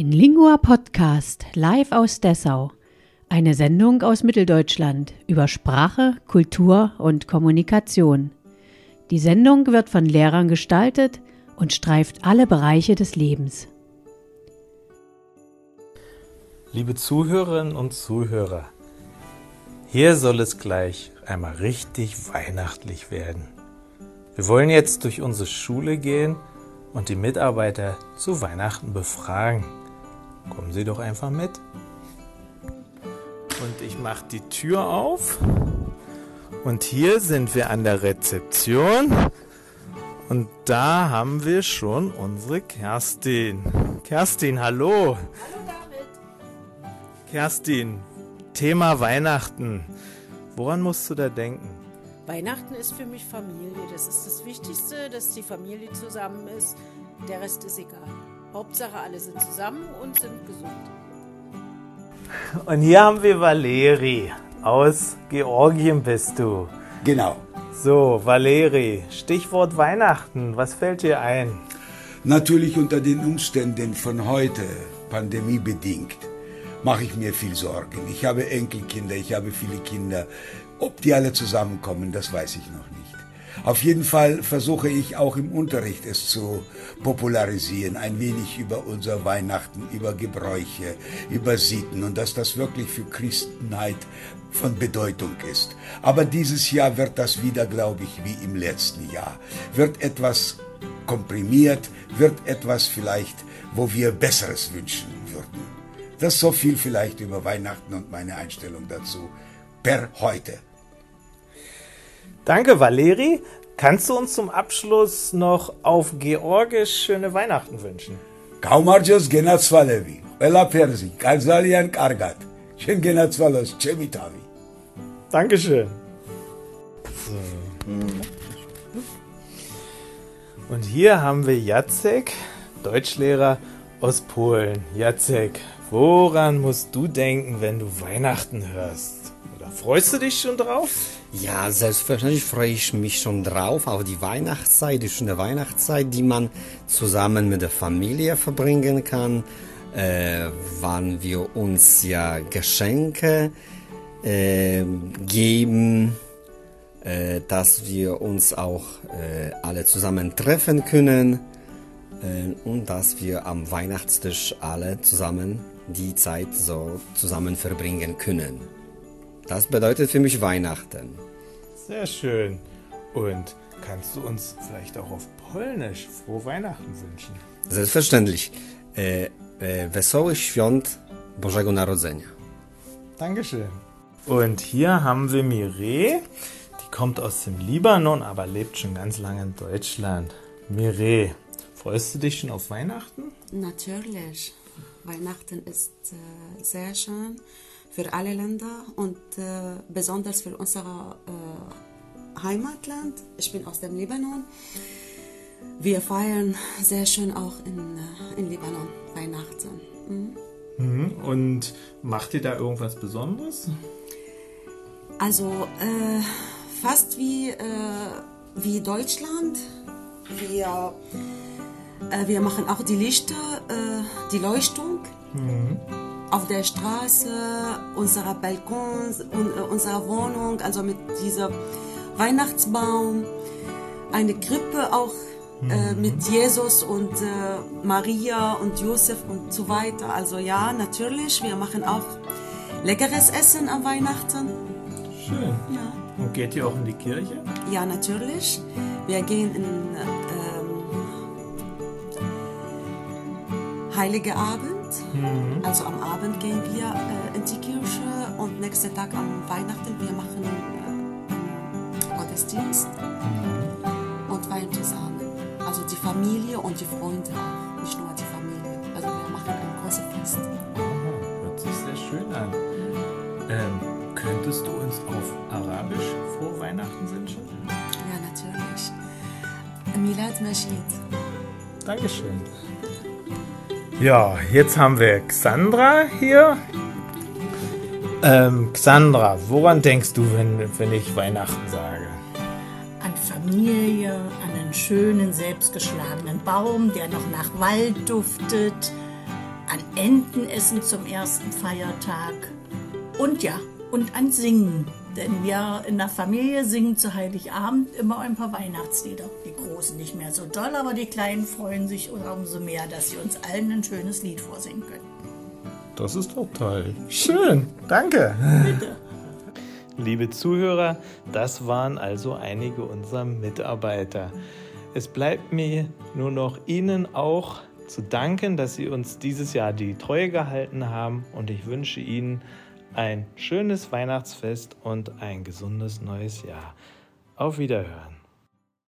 In Lingua Podcast live aus Dessau. Eine Sendung aus Mitteldeutschland über Sprache, Kultur und Kommunikation. Die Sendung wird von Lehrern gestaltet und streift alle Bereiche des Lebens. Liebe Zuhörerinnen und Zuhörer, hier soll es gleich einmal richtig weihnachtlich werden. Wir wollen jetzt durch unsere Schule gehen und die Mitarbeiter zu Weihnachten befragen. Kommen Sie doch einfach mit. Und ich mache die Tür auf. Und hier sind wir an der Rezeption. Und da haben wir schon unsere Kerstin. Kerstin, hallo. Hallo David. Kerstin, Thema Weihnachten. Woran musst du da denken? Weihnachten ist für mich Familie. Das ist das Wichtigste, dass die Familie zusammen ist. Der Rest ist egal. Hauptsache, alle sind zusammen und sind gesund. Und hier haben wir Valeri. Aus Georgien bist du. Genau. So, Valeri, Stichwort Weihnachten. Was fällt dir ein? Natürlich unter den Umständen von heute, pandemiebedingt, mache ich mir viel Sorgen. Ich habe Enkelkinder, ich habe viele Kinder. Ob die alle zusammenkommen, das weiß ich noch nicht. Auf jeden Fall versuche ich auch im Unterricht es zu popularisieren, ein wenig über unser Weihnachten, über Gebräuche, über Sitten und dass das wirklich für Christenheit von Bedeutung ist. Aber dieses Jahr wird das wieder, glaube ich, wie im letzten Jahr. Wird etwas komprimiert, wird etwas vielleicht, wo wir Besseres wünschen würden. Das so viel vielleicht über Weihnachten und meine Einstellung dazu per heute. Danke, Valeri. Kannst du uns zum Abschluss noch auf Georgisch schöne Weihnachten wünschen? გაუმარჯოს გენაცვალები, ყველაფერზე, კარძალიან კარგად. შენ გენაცვალოს ჩემი თავი. Dankeschön. So. Und hier haben wir Jacek, Deutschlehrer aus Polen. Jacek, woran musst du denken, wenn du Weihnachten hörst? Oder freust du dich schon drauf? Ja, selbstverständlich freue ich mich schon drauf auf die Weihnachtszeit, die schöne Weihnachtszeit, die man zusammen mit der Familie verbringen kann, äh, wann wir uns ja Geschenke äh, geben, äh, dass wir uns auch äh, alle zusammen treffen können äh, und dass wir am Weihnachtstisch alle zusammen die Zeit so zusammen verbringen können. Das bedeutet für mich Weihnachten. Sehr schön. Und kannst du uns vielleicht auch auf Polnisch frohe Weihnachten wünschen? Selbstverständlich. E, e, wesołych świąt Bożego Narodzenia. Dankeschön. Und hier haben wir Mire. Die kommt aus dem Libanon, aber lebt schon ganz lange in Deutschland. Mire, freust du dich schon auf Weihnachten? Natürlich. Weihnachten ist äh, sehr schön für alle Länder und äh, besonders für unser äh, Heimatland. Ich bin aus dem Libanon. Wir feiern sehr schön auch in, äh, in Libanon Weihnachten. Mhm. Mhm. Und macht ihr da irgendwas Besonderes? Also äh, fast wie, äh, wie Deutschland. Wir, äh, wir machen auch die Lichter, die Leuchtung auf der Straße, unserer Balkons, un, äh, unserer Wohnung, also mit dieser Weihnachtsbaum, eine Krippe auch äh, mit Jesus und äh, Maria und Josef und so weiter. Also ja, natürlich, wir machen auch leckeres Essen am Weihnachten. Schön. Ja. Und geht ihr auch in die Kirche? Ja, natürlich. Wir gehen in ähm, Heilige Abend. Also am Abend gehen wir äh, in die Kirche und nächsten Tag am Weihnachten wir machen äh, Gottesdienst und feiern zusammen. Also die Familie und die Freunde auch, nicht nur die Familie. Also wir machen ein großes Fest. Aha, hört sich sehr schön an. Ähm, könntest du uns auf Arabisch frohe Weihnachten wünschen? Ja, natürlich. Milad Majid. Dankeschön. Ja, jetzt haben wir Xandra hier. Ähm, Xandra, woran denkst du, wenn, wenn ich Weihnachten sage? an Familie, an einen schönen, selbstgeschlagenen Baum, der noch nach Wald duftet, an Entenessen zum ersten Feiertag und ja, und an Singen. Denn wir in der Familie singen zu Heiligabend immer ein paar Weihnachtslieder. Die Großen nicht mehr so doll, aber die Kleinen freuen sich umso mehr, dass sie uns allen ein schönes Lied vorsingen können. Das ist doch toll. Schön, danke. Bitte. Liebe Zuhörer, das waren also einige unserer Mitarbeiter. Es bleibt mir nur noch Ihnen auch zu danken, dass Sie uns dieses Jahr die Treue gehalten haben und ich wünsche Ihnen ein schönes Weihnachtsfest und ein gesundes neues Jahr. Auf Wiederhören.